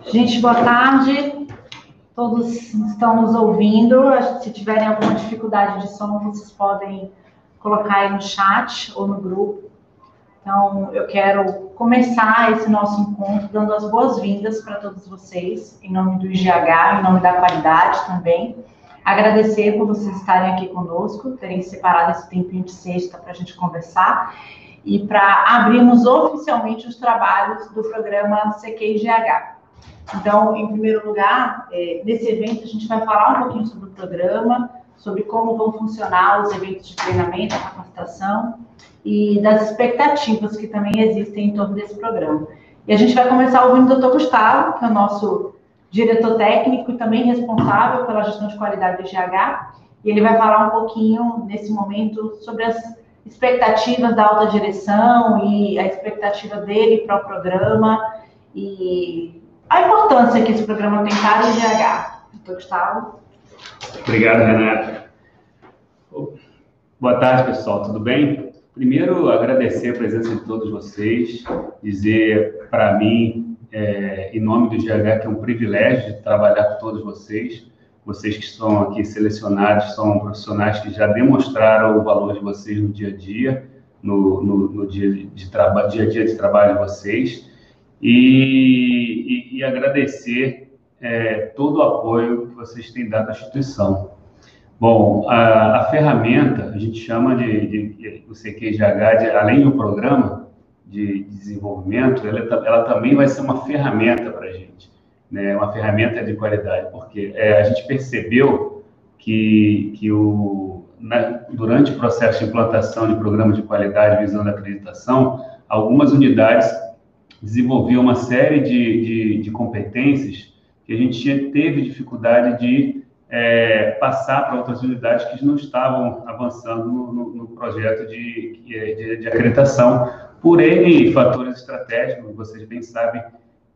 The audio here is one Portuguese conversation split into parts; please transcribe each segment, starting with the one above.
Gente, boa tarde. Todos estão nos ouvindo. Se tiverem alguma dificuldade de som, vocês podem colocar aí no chat ou no grupo. Então, eu quero começar esse nosso encontro dando as boas-vindas para todos vocês, em nome do IGH, em nome da qualidade também. Agradecer por vocês estarem aqui conosco, terem separado esse tempinho de sexta para a gente conversar e para abrirmos oficialmente os trabalhos do programa CQIGH. Então, em primeiro lugar, é, nesse evento a gente vai falar um pouquinho sobre o programa, sobre como vão funcionar os eventos de treinamento, capacitação e das expectativas que também existem em torno desse programa. E a gente vai começar ouvindo o Dr. Gustavo, que é o nosso diretor técnico e também responsável pela gestão de qualidade do GH, e ele vai falar um pouquinho, nesse momento, sobre as expectativas da alta direção e a expectativa dele para o programa e a importância que esse programa tem para o GH. Doutor Gustavo. Obrigado, Renata. Boa tarde, pessoal, tudo bem? Primeiro, agradecer a presença de todos vocês, dizer para mim, é, em nome do GH, que é um privilégio trabalhar com todos vocês. Vocês que estão aqui selecionados são profissionais que já demonstraram o valor de vocês no dia a dia, no, no, no dia, de dia a dia de trabalho de vocês. E, e, e agradecer é, todo o apoio que vocês têm dado à instituição. Bom, a, a ferramenta, a gente chama de, de, o CQGH, de, além do programa de desenvolvimento, ela, ela também vai ser uma ferramenta para a gente, né? uma ferramenta de qualidade, porque é, a gente percebeu que, que o, na, durante o processo de implantação de programa de qualidade visando a acreditação, algumas unidades desenvolviam uma série de, de, de competências que a gente tinha, teve dificuldade de é, passar para outras unidades que não estavam avançando no, no, no projeto de, de, de, acreditação, por N fatores estratégicos, vocês bem sabem,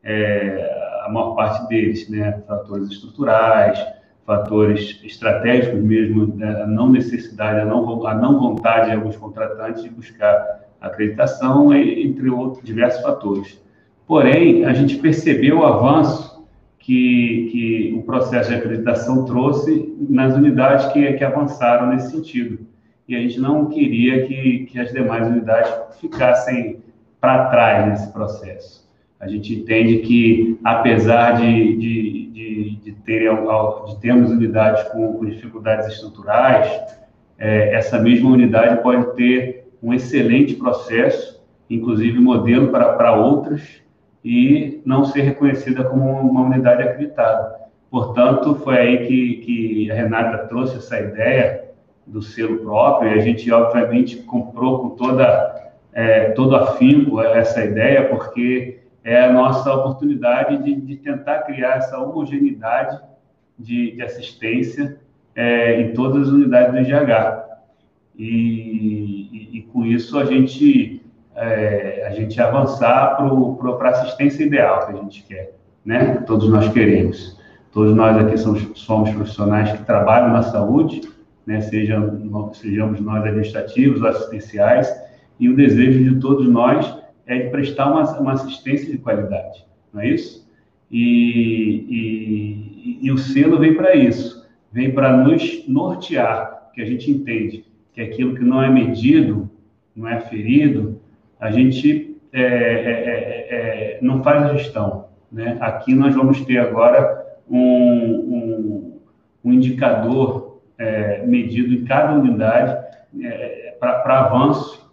é, a maior parte deles, né, fatores estruturais, fatores estratégicos mesmo, né, a não necessidade, a não, a não vontade de alguns contratantes de buscar acreditação, entre outros diversos fatores. Porém, a gente percebeu o avanço que, que o processo de acreditação trouxe nas unidades que, que avançaram nesse sentido. E a gente não queria que, que as demais unidades ficassem para trás nesse processo. A gente entende que, apesar de, de, de, de, ter, de termos unidades com, com dificuldades estruturais, é, essa mesma unidade pode ter um excelente processo, inclusive modelo para, para outras, e não ser reconhecida como uma unidade acreditada. Portanto, foi aí que, que a Renata trouxe essa ideia do selo próprio, e a gente, obviamente, comprou com toda, é, todo afinco essa ideia, porque é a nossa oportunidade de, de tentar criar essa homogeneidade de, de assistência é, em todas as unidades do IGH. E, e, com isso a gente é, a gente avançar para a assistência ideal que a gente quer, né? Todos nós queremos. Todos nós aqui somos, somos profissionais que trabalham na saúde, né? Sejam, sejamos nós administrativos assistenciais, e o desejo de todos nós é de prestar uma, uma assistência de qualidade, não é isso? E, e, e o selo vem para isso, vem para nos nortear, que a gente entende que aquilo que não é medido, não é ferido, a gente é é, é, é, não faz a gestão. Né? Aqui nós vamos ter agora um, um, um indicador é, medido em cada unidade para avanço,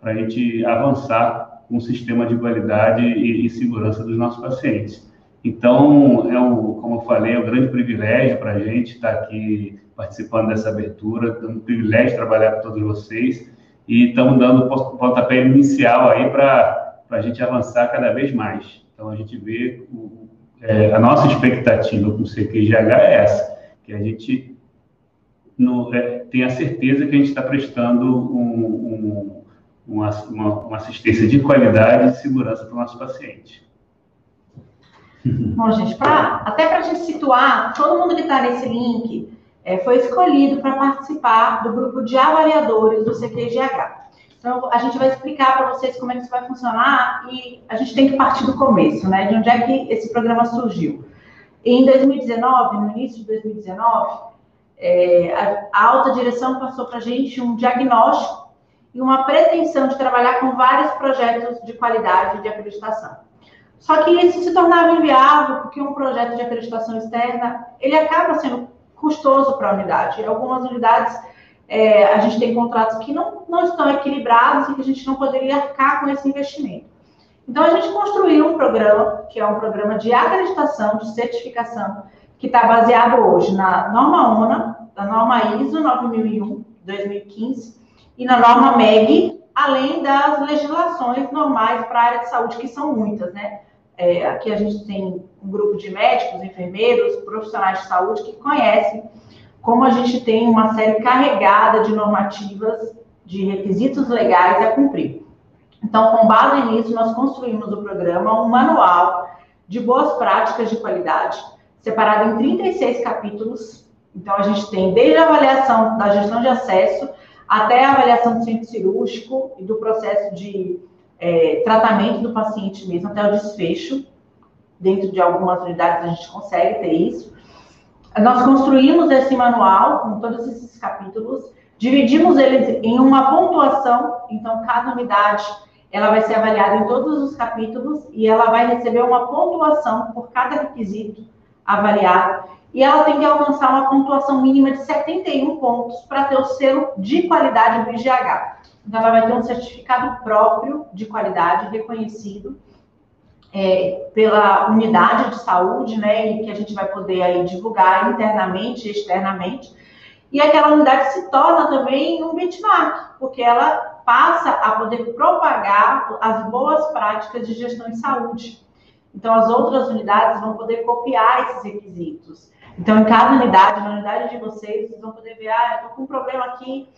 para a gente avançar com um sistema de qualidade e, e, segurança dos nossos pacientes. Então, é um, como eu falei, é um grande privilégio para a gente estar aqui participando dessa abertura, é um privilégio trabalhar com todos vocês e estamos dando o pontapé inicial aí para a gente avançar cada vez mais. Então, a gente vê, o, é, a nossa expectativa com o CQGH é essa, que a gente no, é, tem a certeza que a gente está prestando um, um, uma, uma, uma, assistência de qualidade e de segurança para o nosso paciente. Bom, gente, pra, até para a gente situar, todo mundo que está nesse link é, foi escolhido para participar do grupo de avaliadores do CQGH. Então, a gente vai explicar para vocês como é que isso vai funcionar e a gente tem que partir do começo, né? De onde é que esse programa surgiu. Em 2019, no início de 2019, é, a, a alta direção passou para a gente um diagnóstico e uma pretensão de trabalhar com vários projetos de qualidade de acreditação. Só que isso se tornava inviável porque um projeto de acreditação externa ele acaba sendo custoso para a unidade. Algumas unidades é, a gente tem contratos que não, não estão equilibrados e que a gente não poderia arcar com esse investimento. Então a gente construiu um programa que é um programa de acreditação, de certificação, que está baseado hoje na norma ONA, na norma ISO 9001 2015 e na norma MEG, além das legislações normais para a área de saúde, que são muitas, né? É, aqui a gente tem um grupo de médicos, enfermeiros, profissionais de saúde que conhecem como a gente tem uma série carregada de normativas, de requisitos legais a cumprir. Então, com base nisso, nós construímos o programa, um manual de boas práticas de qualidade, separado em 36 capítulos. Então, a gente tem desde a avaliação da gestão de acesso até a avaliação do centro cirúrgico e do processo de é, tratamento do paciente mesmo até o desfecho. Dentro de algumas unidades a gente consegue ter isso. Nós construímos esse manual com todos esses capítulos, dividimos eles em uma pontuação, então cada unidade ela vai ser avaliada em todos os capítulos e ela vai receber uma pontuação por cada requisito avaliado. E ela tem que alcançar uma pontuação mínima de 71 pontos para ter o selo de qualidade do IGH. Então, ela vai ter um certificado próprio de qualidade reconhecido é, pela unidade de saúde, né, e que a gente vai poder aí divulgar internamente e externamente. E aquela unidade se torna também um benchmark, porque ela passa a poder propagar as boas práticas de gestão de saúde. Então, as outras unidades vão poder copiar esses requisitos. Então, em cada unidade, na unidade de vocês, vocês vão poder ver, ah, eu estou com um problema aqui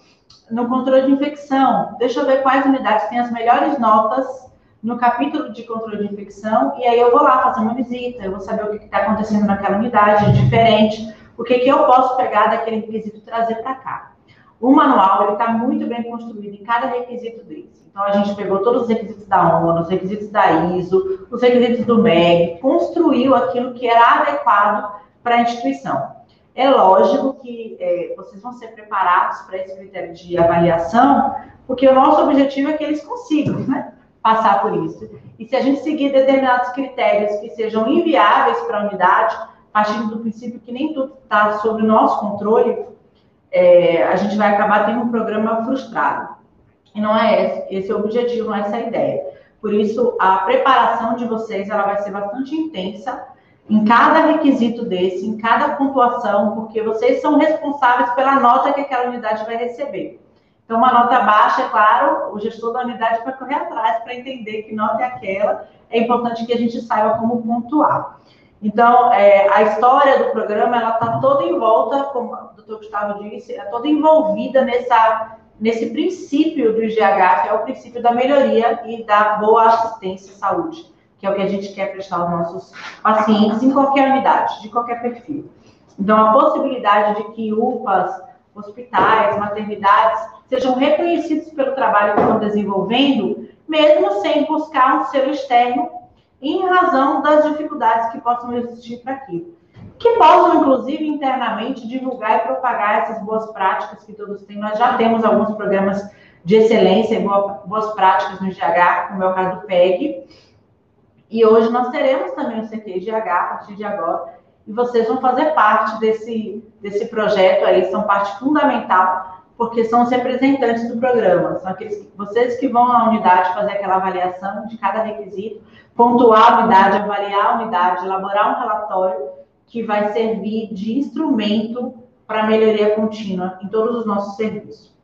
no controle de infecção. Deixa eu ver quais unidades têm as melhores notas no capítulo de controle de infecção, e aí eu vou lá fazer uma visita, eu vou saber o que está acontecendo naquela unidade, diferente, o que, que eu posso pegar daquele requisito e trazer para cá. O manual está muito bem construído em cada requisito desse. Então, a gente pegou todos os requisitos da ONU, os requisitos da ISO, os requisitos do MEG, construiu aquilo que era adequado para a instituição. É lógico que é, vocês vão ser preparados para esse critério de avaliação, porque o nosso objetivo é que eles consigam né, passar por isso. E se a gente seguir determinados critérios que sejam inviáveis para a unidade, partindo do princípio que nem tudo está sob o nosso controle, é, a gente vai acabar tendo um programa frustrado. E não é esse, esse é o objetivo, não é essa a ideia. Por isso, a preparação de vocês ela vai ser bastante intensa em cada requisito desse, em cada pontuação, porque vocês são responsáveis pela nota que aquela unidade vai receber. Então, uma nota baixa, é claro, o gestor da unidade vai correr atrás para entender que nota é aquela. É importante que a gente saiba como pontuar. Então, é, a história do programa, ela está toda em volta, como o doutor Gustavo disse, é toda envolvida nessa, nesse princípio do IGH, que é o princípio da melhoria e da boa assistência à saúde que é o que a gente quer prestar aos nossos pacientes em qualquer unidade, de qualquer perfil. Então, a possibilidade de que UPAs, hospitais, maternidades sejam reconhecidos pelo trabalho que estão desenvolvendo, mesmo sem buscar um selo externo, em razão das dificuldades que possam existir para aquilo. Que possam, inclusive, internamente divulgar e propagar essas boas práticas que todos têm. Nós já temos alguns programas de excelência e boas práticas no GH, como é o caso do PEG, e hoje nós teremos também o CQGH a partir de agora. E vocês vão fazer parte desse, desse projeto aí, são parte fundamental, porque são os representantes do programa. São aqueles vocês que vão à unidade fazer aquela avaliação de cada requisito, pontuar a unidade, avaliar a unidade, elaborar um relatório que vai servir de instrumento para melhoria contínua em todos os nossos serviços.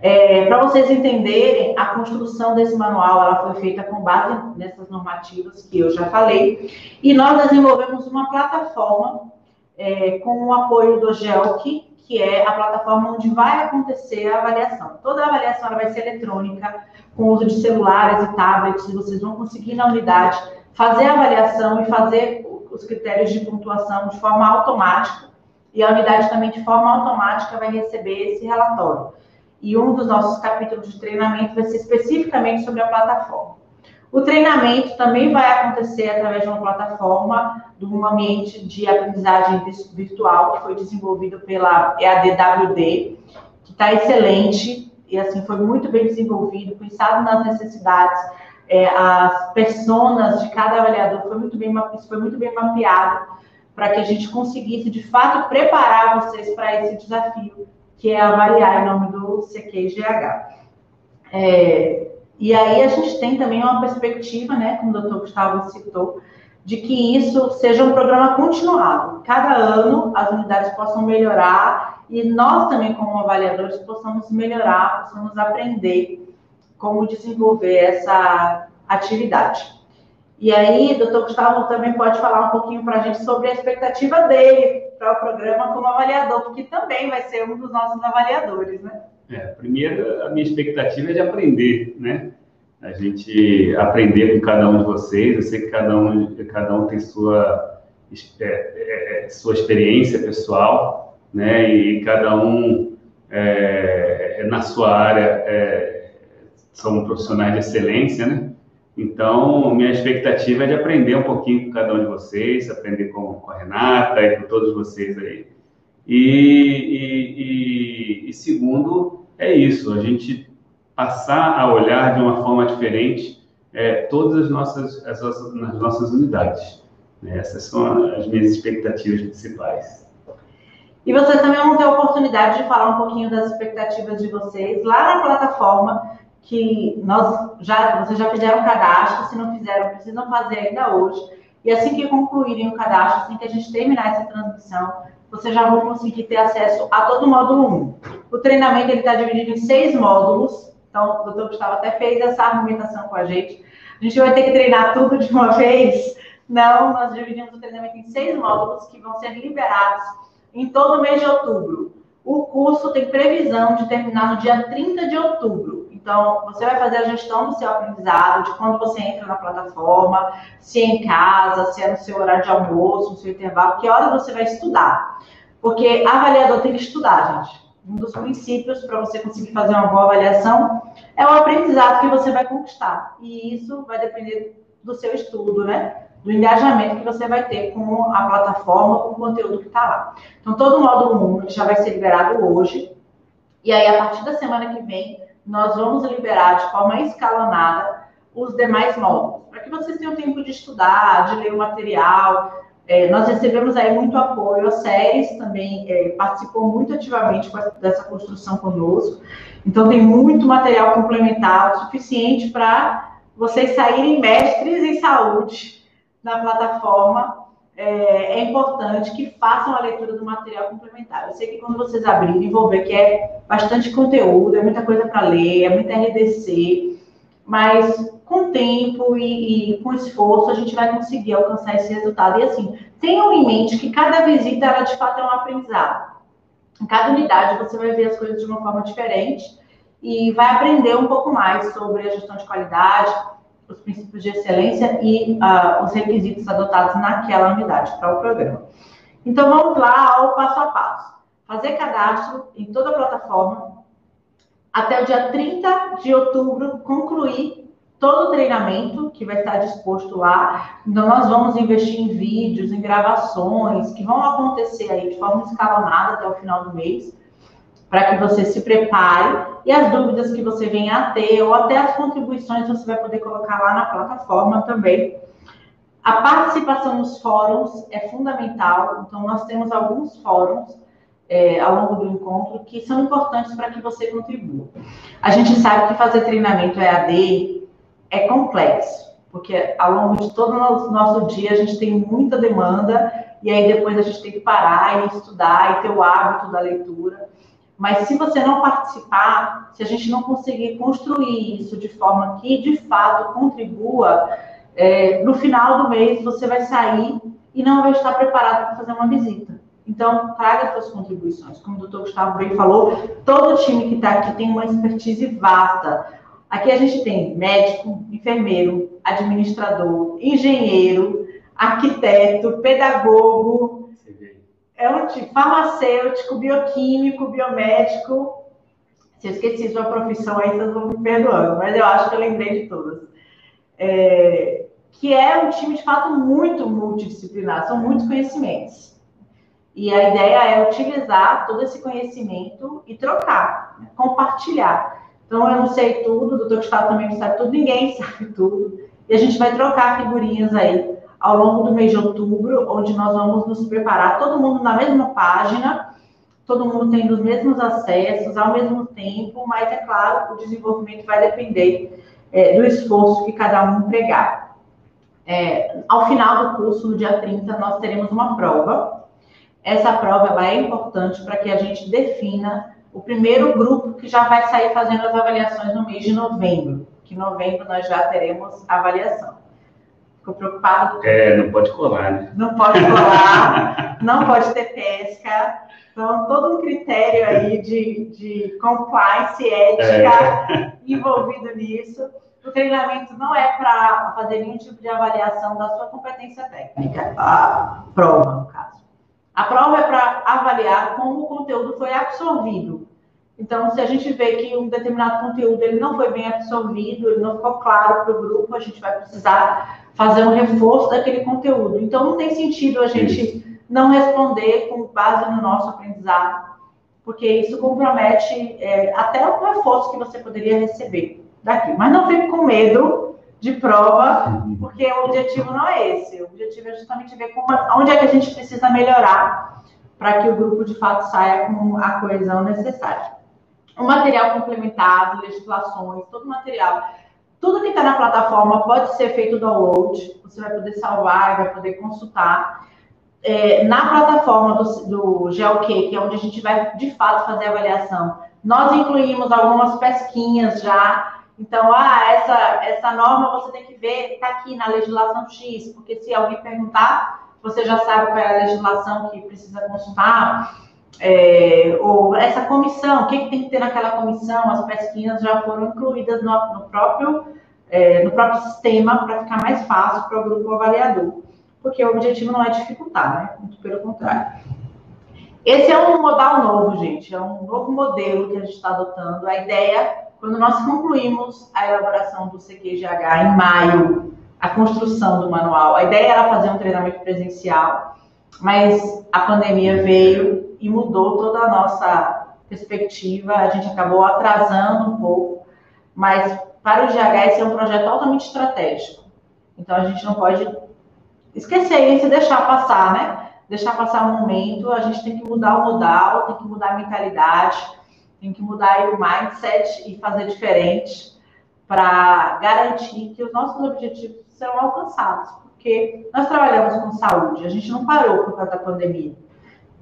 É, Para vocês entenderem, a construção desse manual ela foi feita com base nessas normativas que eu já falei, e nós desenvolvemos uma plataforma é, com o apoio do GELC, que é a plataforma onde vai acontecer a avaliação. Toda a avaliação vai ser eletrônica, com uso de celulares e tablets, vocês vão conseguir na unidade fazer a avaliação e fazer os critérios de pontuação de forma automática, e a unidade também de forma automática vai receber esse relatório. e um dos nossos capítulos de treinamento vai ser especificamente sobre a plataforma. O treinamento também vai acontecer através de uma plataforma, de um ambiente de aprendizagem virtual que foi desenvolvido pela EADWD, que está excelente e assim foi muito bem desenvolvido, pensado nas necessidades, é, as personas de cada avaliador foi muito bem, isso foi muito bem mapeado para que a gente conseguisse de fato preparar vocês para esse desafio que é avaliar em nome do CQGH. É, e aí a gente tem também uma perspectiva, né, como o doutor Gustavo citou, de que isso seja um programa continuado. Cada ano as unidades possam melhorar e nós também, como avaliadores, possamos melhorar, possamos aprender como desenvolver essa atividade. E aí, doutor Gustavo também pode falar um pouquinho para a gente sobre a expectativa dele para o programa como avaliador, porque também vai ser um dos nossos avaliadores, né? É, primeiro, a minha expectativa é de aprender, né? A gente aprender com cada um de vocês. Eu sei que cada um, cada um tem sua, é, é, é, sua experiência pessoal, né? E cada um, é, na sua área, é, são profissionais de excelência, né? Então, minha expectativa é de aprender um pouquinho com cada um de vocês, aprender com, com a Renata e com todos vocês aí. E, e, e, e, segundo, é isso, a gente passar a olhar de uma forma diferente é, todas as nossas, as nossas, nossas unidades. Né? Essas são as minhas expectativas principais. E vocês também vão ter a oportunidade de falar um pouquinho das expectativas de vocês lá na plataforma que nós já, vocês já fizeram cadastro, se não fizeram, precisam fazer ainda hoje. E assim que concluírem o cadastro, assim que a gente terminar essa transmissão, vocês já vão conseguir ter acesso a todo o módulo 1. O treinamento está dividido em seis módulos, então o doutor Gustavo até fez essa argumentação com a gente. A gente vai ter que treinar tudo de uma vez? Não, nós dividimos o treinamento em seis módulos que vão ser liberados em todo o mês de outubro. O curso tem previsão de terminar no dia 30 de outubro. Então, você vai fazer a gestão do seu aprendizado, de quando você entra na plataforma, se é em casa, se é no seu horário de almoço, no seu intervalo, que hora você vai estudar. Porque avaliador tem que estudar, gente. Um dos princípios para você conseguir fazer uma boa avaliação é o aprendizado que você vai conquistar. E isso vai depender do seu estudo, né? Do engajamento que você vai ter com a plataforma, com o conteúdo que está lá. Então, todo o módulo 1 já vai ser liberado hoje. E aí, a partir da semana que vem, nós vamos liberar de forma escalonada os demais módulos, para que vocês tenham tempo de estudar, de ler o material. É, nós recebemos aí muito apoio, a Séries também é, participou muito ativamente dessa construção conosco, então tem muito material complementar, suficiente para vocês saírem mestres em saúde na plataforma é, é, importante que façam a leitura do material complementar. Eu sei que quando vocês abrirem, vão ver que é bastante conteúdo, é muita coisa para ler, é muita RDC, mas com tempo e, e, com esforço a gente vai conseguir alcançar esse resultado. E assim, tenham em mente que cada visita, ela de fato é um aprendizado. Em cada unidade você vai ver as coisas de uma forma diferente e vai aprender um pouco mais sobre a gestão de qualidade, os princípios de excelência e uh, os requisitos adotados naquela unidade para o programa. Então, vamos lá ao passo a passo. Fazer cadastro em toda a plataforma. Até o dia 30 de outubro, concluir todo o treinamento que vai estar disposto lá. Então, nós vamos investir em vídeos, em gravações, que vão acontecer aí de forma escalonada até o final do mês para que você se prepare e as dúvidas que você venha a ter, ou até as contribuições você vai poder colocar lá na plataforma também. A participação nos fóruns é fundamental, então nós temos alguns fóruns é, ao longo do encontro que são importantes para que você contribua. A gente sabe que fazer treinamento EAD é complexo, porque ao longo de todo o nosso dia a gente tem muita demanda e aí depois a gente tem que parar e estudar e ter o hábito da leitura. Mas se você não participar, se a gente não conseguir construir isso de forma que de fato contribua, é, no final do mês você vai sair e não vai estar preparado para fazer uma visita. Então, traga suas contribuições. Como o doutor Gustavo bem falou, todo time que está aqui tem uma expertise vasta. Aqui a gente tem médico, enfermeiro, administrador, engenheiro, arquiteto, pedagogo, é um tipo farmacêutico, bioquímico, biomédico, Se eu esqueci sua profissão aí, vocês vão me perdoando, mas eu acho que eu lembrei de todas. É, que é um time, de fato, muito multidisciplinar, são muitos conhecimentos. E a ideia é utilizar todo esse conhecimento e trocar, né? compartilhar. Então, eu não sei tudo, o doutor Gustavo também não sabe tudo, ninguém sabe tudo. E a gente vai trocar figurinhas aí ao longo do mês de outubro, onde nós vamos nos preparar, todo mundo na mesma página, todo mundo tendo os mesmos acessos ao mesmo tempo, mas é claro, o desenvolvimento vai depender é, do esforço que cada um empregar. É, ao final do curso, no dia 30, nós teremos uma prova. Essa prova é importante para que a gente defina o primeiro grupo que já vai sair fazendo as avaliações no mês de novembro, que em novembro nós já teremos avaliação. Ficou preocupado? É, não pode colar, né? Não pode colar, não pode ter pesca. Então, todo um critério aí de, de compliance, ética é. envolvido nisso. O treinamento não é para fazer nenhum tipo de avaliação da sua competência técnica, a prova, no caso. A prova é para avaliar como o conteúdo foi absorvido. Então, se a gente vê que um determinado conteúdo ele não foi bem absorvido, ele não ficou claro para o grupo, a gente vai precisar fazer um reforço daquele conteúdo. Então, não tem sentido a gente não responder com base no nosso aprendizado, porque isso compromete é, até o reforço que você poderia receber daqui. Mas não fique com medo de prova, uhum. porque o objetivo não é esse. O objetivo é justamente ver como, onde é que a gente precisa melhorar para que o grupo de fato saia com a coesão necessária. O material complementar, legislações, todo o material tudo que está na plataforma pode ser feito download, você vai poder salvar, vai poder consultar é, na plataforma do, do GeoQ, que é onde a gente vai de fato fazer a avaliação, nós incluímos algumas pesquinhas já. Então, ah, essa, essa norma você tem que ver, está aqui na legislação X, porque se alguém perguntar, você já sabe qual é a legislação que precisa consultar. É, ou essa comissão, o que, que, tem que ter naquela comissão, as pesquisas já foram incluídas no, no próprio, é, no próprio sistema para ficar mais fácil para o grupo avaliador porque o objetivo não é dificultar, né? Muito pelo contrário. Esse é um modal novo, gente, é um novo modelo que a gente está adotando. A ideia, quando nós concluímos a elaboração do CQGH em maio, a construção do manual, a ideia era fazer um treinamento presencial, mas a pandemia veio e mudou toda a nossa perspectiva, a gente acabou atrasando um pouco, mas para o GH é um projeto altamente estratégico. Então a gente não pode esquecer isso e deixar passar, né? Deixar passar o momento, a gente tem que mudar o modal, tem que mudar a mentalidade, tem que mudar o mindset e fazer diferente para garantir que os nossos objetivos serão alcançados, porque nós trabalhamos com saúde, a gente não parou por causa da pandemia.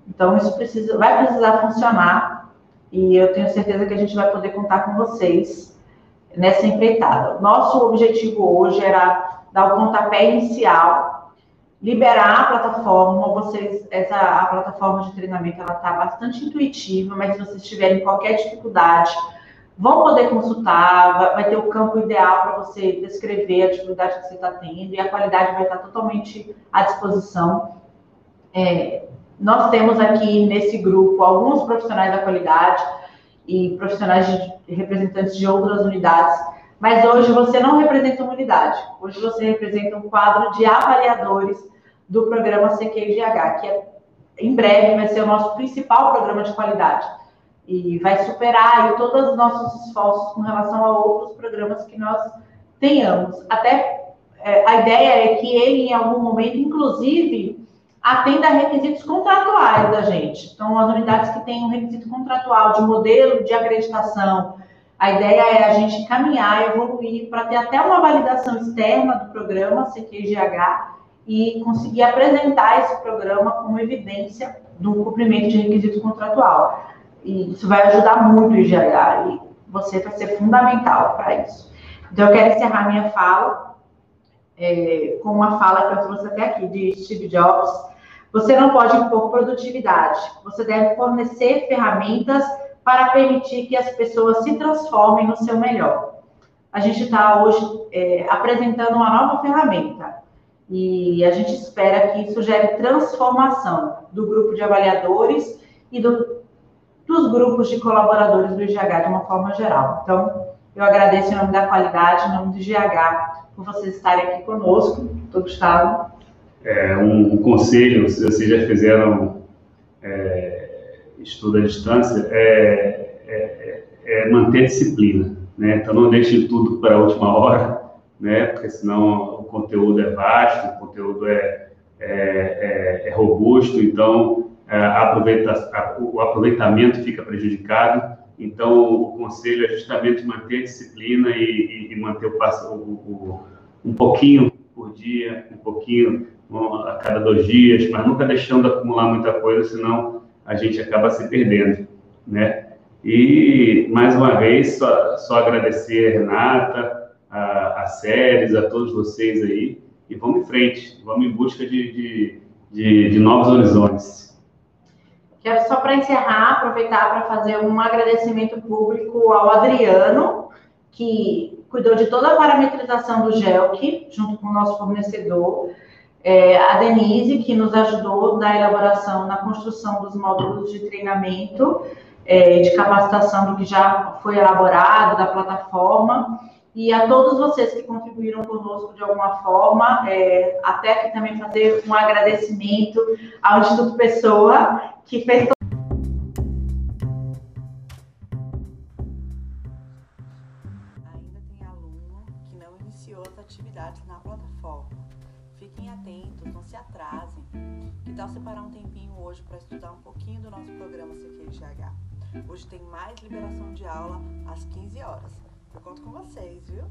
Então isso precisa, vai precisar funcionar e eu tenho certeza que a gente vai poder contar com vocês nessa empreitada. Nosso objetivo hoje era dar o pontapé inicial liberar a plataforma, vocês, essa a plataforma de treinamento ela está bastante intuitiva, mas se vocês tiverem qualquer dificuldade, vão poder consultar, vai ter o campo ideal para você descrever a dificuldade que você está tendo e a qualidade vai estar totalmente à disposição. É, nós temos aqui nesse grupo alguns profissionais da qualidade e profissionais de, representantes de outras unidades, mas hoje você não representa uma unidade, hoje você representa um quadro de avaliadores do programa CQGH, que é, em breve vai ser o nosso principal programa de qualidade. E vai superar aí, todos os nossos esforços com relação a outros programas que nós tenhamos. Até é, a ideia é que ele, em algum momento, inclusive, atenda a requisitos contratuais da gente. Então, as unidades que têm um requisito contratual de modelo de acreditação, a ideia é a gente caminhar, evoluir para ter até uma validação externa do programa CQGH e conseguir apresentar esse programa como evidência do cumprimento de requisito contratual. E isso vai ajudar muito o IGH e você vai ser fundamental para isso. Então, eu quero encerrar minha fala é, com uma fala que eu trouxe até aqui de Steve Jobs. Você não pode impor produtividade, você deve fornecer ferramentas para permitir que as pessoas se transformem no seu melhor. A gente está hoje é, apresentando uma nova ferramenta, e a gente espera que isso gere transformação do grupo de avaliadores e do, do para os grupos de colaboradores do IGH de uma forma geral. Então, eu agradeço em nome da qualidade, em nome do IGH, por vocês estarem aqui conosco. Doutor Gustavo. É, um, um conselho, se vocês já fizeram é, estudo à distância, é, é, é manter disciplina. Né? Então, não deixe tudo para a última hora, né? porque senão o conteúdo é vasto, o conteúdo é, é, é, é robusto, então aproveita, o aproveitamento fica prejudicado. Então, o conselho é justamente manter a disciplina e, e, e manter o, o, o, um pouquinho por dia, um pouquinho a cada dois dias, mas nunca deixando acumular muita coisa, senão a gente acaba se perdendo, né? E, mais uma vez, só, só agradecer a Renata, a, a Séries, a todos vocês aí, e vamos em frente, vamos em busca de, de, de, de novos horizontes. Quero só para encerrar, aproveitar para fazer um agradecimento público ao Adriano, que cuidou de toda a parametrização do GELC, junto com o nosso fornecedor, é, a Denise, que nos ajudou na elaboração, na construção dos módulos de treinamento, é, de capacitação do que já foi elaborado, da plataforma, e a todos vocês que contribuíram conosco de alguma forma, é, até aqui também fazer um agradecimento ao Instituto Pessoa, que fez atentos, não se atrasem. Que tal separar um tempinho hoje para estudar um pouquinho do nosso programa CQGH? Hoje tem mais liberação de aula às 15 horas. Eu conto com vocês, viu?